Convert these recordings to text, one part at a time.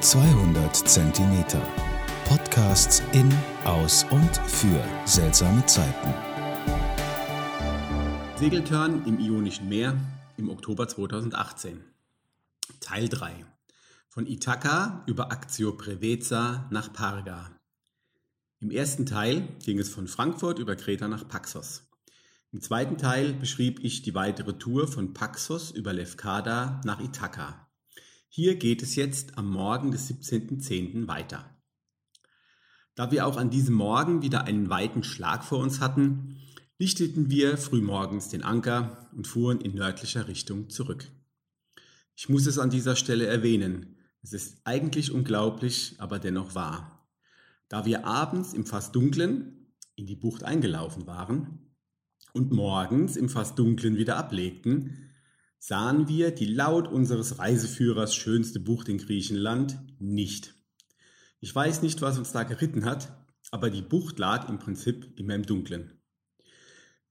200 Zentimeter. Podcasts in, aus und für seltsame Zeiten. Segeltörn im Ionischen Meer im Oktober 2018. Teil 3. Von Ithaka über Actio Preveza nach Parga. Im ersten Teil ging es von Frankfurt über Kreta nach Paxos. Im zweiten Teil beschrieb ich die weitere Tour von Paxos über Lefkada nach Ithaka. Hier geht es jetzt am Morgen des 17.10. weiter. Da wir auch an diesem Morgen wieder einen weiten Schlag vor uns hatten, lichteten wir frühmorgens den Anker und fuhren in nördlicher Richtung zurück. Ich muss es an dieser Stelle erwähnen, es ist eigentlich unglaublich, aber dennoch wahr. Da wir abends im fast dunklen in die Bucht eingelaufen waren und morgens im fast dunklen wieder ablegten, sahen wir die laut unseres Reiseführers schönste Bucht in Griechenland nicht. Ich weiß nicht, was uns da geritten hat, aber die Bucht lag im Prinzip immer im Dunkeln.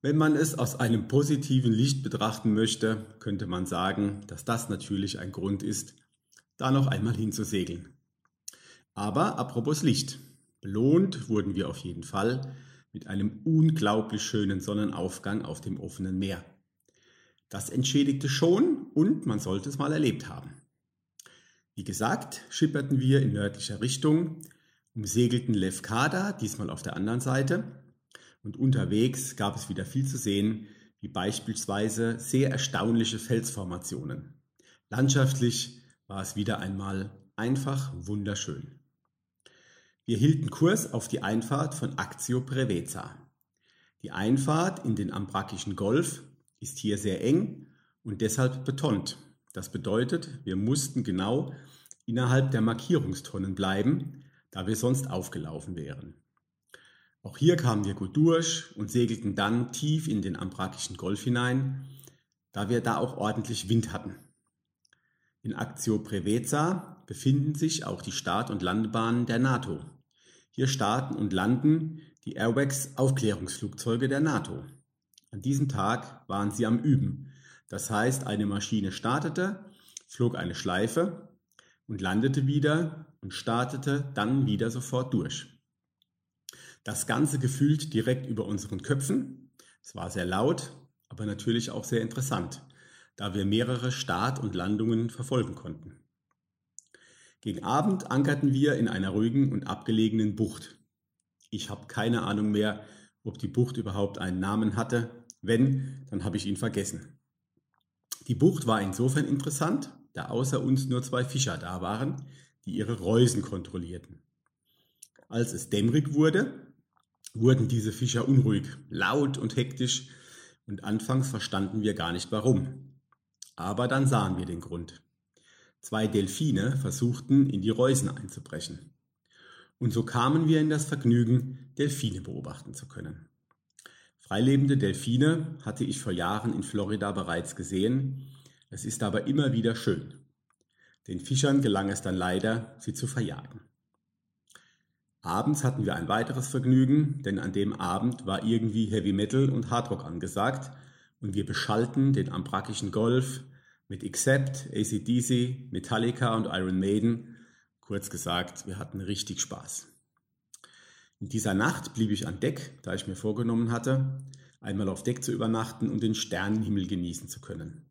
Wenn man es aus einem positiven Licht betrachten möchte, könnte man sagen, dass das natürlich ein Grund ist, da noch einmal hinzusegeln. Aber apropos Licht. Belohnt wurden wir auf jeden Fall mit einem unglaublich schönen Sonnenaufgang auf dem offenen Meer. Das entschädigte schon und man sollte es mal erlebt haben. Wie gesagt, schipperten wir in nördlicher Richtung, umsegelten Lefkada, diesmal auf der anderen Seite, und unterwegs gab es wieder viel zu sehen, wie beispielsweise sehr erstaunliche Felsformationen. Landschaftlich war es wieder einmal einfach wunderschön. Wir hielten Kurs auf die Einfahrt von Actio Preveza. Die Einfahrt in den Ambrakischen Golf ist hier sehr eng und deshalb betont. Das bedeutet, wir mussten genau innerhalb der Markierungstonnen bleiben, da wir sonst aufgelaufen wären. Auch hier kamen wir gut durch und segelten dann tief in den Ambrakischen Golf hinein, da wir da auch ordentlich Wind hatten. In Actio Preveza befinden sich auch die Start- und Landebahnen der NATO. Hier starten und landen die Airwax Aufklärungsflugzeuge der NATO. An diesem Tag waren sie am Üben. Das heißt, eine Maschine startete, flog eine Schleife und landete wieder und startete dann wieder sofort durch. Das Ganze gefühlt direkt über unseren Köpfen. Es war sehr laut, aber natürlich auch sehr interessant, da wir mehrere Start- und Landungen verfolgen konnten. Gegen Abend ankerten wir in einer ruhigen und abgelegenen Bucht. Ich habe keine Ahnung mehr, ob die Bucht überhaupt einen Namen hatte, wenn, dann habe ich ihn vergessen. Die Bucht war insofern interessant, da außer uns nur zwei Fischer da waren, die ihre Reusen kontrollierten. Als es dämmerig wurde, wurden diese Fischer unruhig, laut und hektisch, und anfangs verstanden wir gar nicht warum. Aber dann sahen wir den Grund. Zwei Delfine versuchten, in die Reusen einzubrechen. Und so kamen wir in das Vergnügen, Delfine beobachten zu können. Freilebende Delfine hatte ich vor Jahren in Florida bereits gesehen. Es ist aber immer wieder schön. Den Fischern gelang es dann leider, sie zu verjagen. Abends hatten wir ein weiteres Vergnügen, denn an dem Abend war irgendwie Heavy Metal und Hardrock angesagt und wir beschallten den ambrakischen Golf mit Accept, ACDC, Metallica und Iron Maiden. Kurz gesagt, wir hatten richtig Spaß. In dieser Nacht blieb ich an Deck, da ich mir vorgenommen hatte, einmal auf Deck zu übernachten und den Sternenhimmel genießen zu können.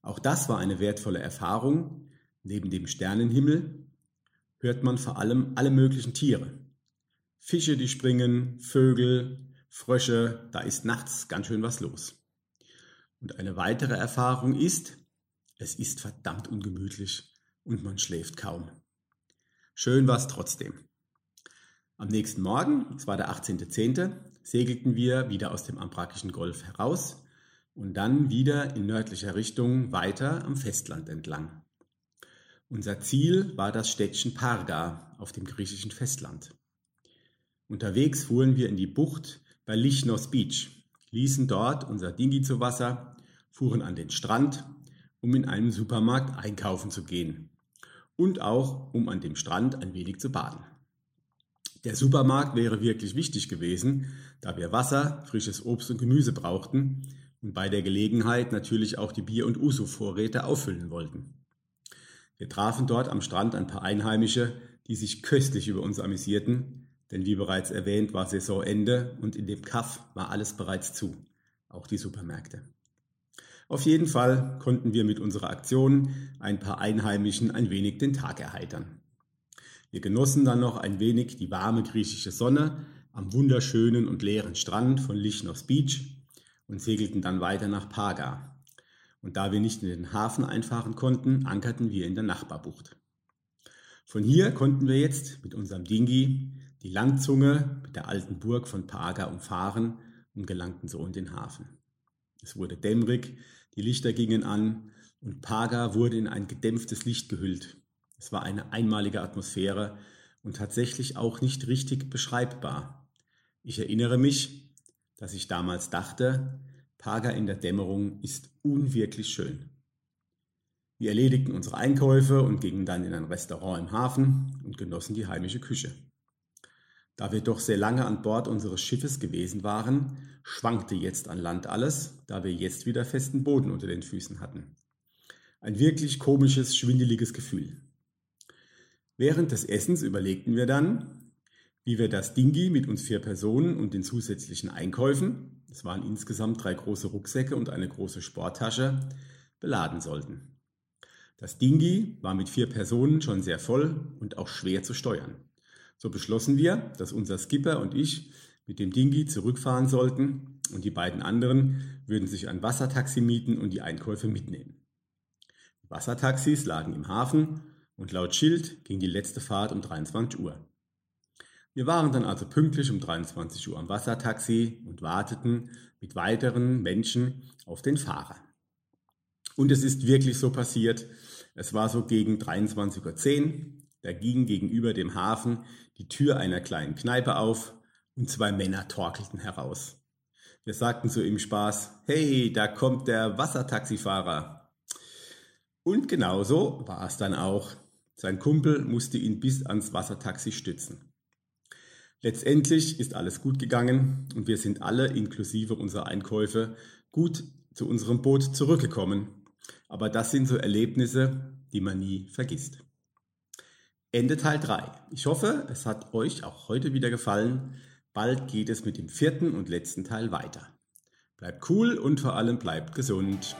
Auch das war eine wertvolle Erfahrung. Neben dem Sternenhimmel hört man vor allem alle möglichen Tiere. Fische, die springen, Vögel, Frösche, da ist nachts ganz schön was los. Und eine weitere Erfahrung ist, es ist verdammt ungemütlich und man schläft kaum. Schön war es trotzdem. Am nächsten Morgen, es war der 18.10., segelten wir wieder aus dem Ambrakischen Golf heraus und dann wieder in nördlicher Richtung weiter am Festland entlang. Unser Ziel war das Städtchen Parga auf dem griechischen Festland. Unterwegs fuhren wir in die Bucht bei Lichnos Beach, ließen dort unser Dingi zu Wasser, fuhren an den Strand, um in einem Supermarkt einkaufen zu gehen und auch um an dem Strand ein wenig zu baden. Der Supermarkt wäre wirklich wichtig gewesen, da wir Wasser, frisches Obst und Gemüse brauchten und bei der Gelegenheit natürlich auch die Bier- und Uso-Vorräte auffüllen wollten. Wir trafen dort am Strand ein paar Einheimische, die sich köstlich über uns amüsierten, denn wie bereits erwähnt war Saisonende und in dem Kaff war alles bereits zu, auch die Supermärkte. Auf jeden Fall konnten wir mit unserer Aktion ein paar Einheimischen ein wenig den Tag erheitern. Wir genossen dann noch ein wenig die warme griechische Sonne am wunderschönen und leeren Strand von Lichnos Beach und segelten dann weiter nach Paga. Und da wir nicht in den Hafen einfahren konnten, ankerten wir in der Nachbarbucht. Von hier konnten wir jetzt mit unserem Dingi die Landzunge mit der alten Burg von Paga umfahren und gelangten so in den Hafen. Es wurde dämmerig, die Lichter gingen an und Paga wurde in ein gedämpftes Licht gehüllt. Es war eine einmalige Atmosphäre und tatsächlich auch nicht richtig beschreibbar. Ich erinnere mich, dass ich damals dachte, Paga in der Dämmerung ist unwirklich schön. Wir erledigten unsere Einkäufe und gingen dann in ein Restaurant im Hafen und genossen die heimische Küche. Da wir doch sehr lange an Bord unseres Schiffes gewesen waren, schwankte jetzt an Land alles, da wir jetzt wieder festen Boden unter den Füßen hatten. Ein wirklich komisches, schwindeliges Gefühl. Während des Essens überlegten wir dann, wie wir das Dingi mit uns vier Personen und den zusätzlichen Einkäufen, es waren insgesamt drei große Rucksäcke und eine große Sporttasche, beladen sollten. Das Dingi war mit vier Personen schon sehr voll und auch schwer zu steuern. So beschlossen wir, dass unser Skipper und ich mit dem Dingi zurückfahren sollten und die beiden anderen würden sich ein Wassertaxi mieten und die Einkäufe mitnehmen. Wassertaxis lagen im Hafen und laut Schild ging die letzte Fahrt um 23 Uhr. Wir waren dann also pünktlich um 23 Uhr am Wassertaxi und warteten mit weiteren Menschen auf den Fahrer. Und es ist wirklich so passiert. Es war so gegen 23.10 Uhr. Da ging gegenüber dem Hafen die Tür einer kleinen Kneipe auf und zwei Männer torkelten heraus. Wir sagten zu ihm Spaß, hey, da kommt der Wassertaxifahrer. Und genauso war es dann auch. Sein Kumpel musste ihn bis ans Wassertaxi stützen. Letztendlich ist alles gut gegangen und wir sind alle inklusive unserer Einkäufe gut zu unserem Boot zurückgekommen. Aber das sind so Erlebnisse, die man nie vergisst. Ende Teil 3. Ich hoffe, es hat euch auch heute wieder gefallen. Bald geht es mit dem vierten und letzten Teil weiter. Bleibt cool und vor allem bleibt gesund.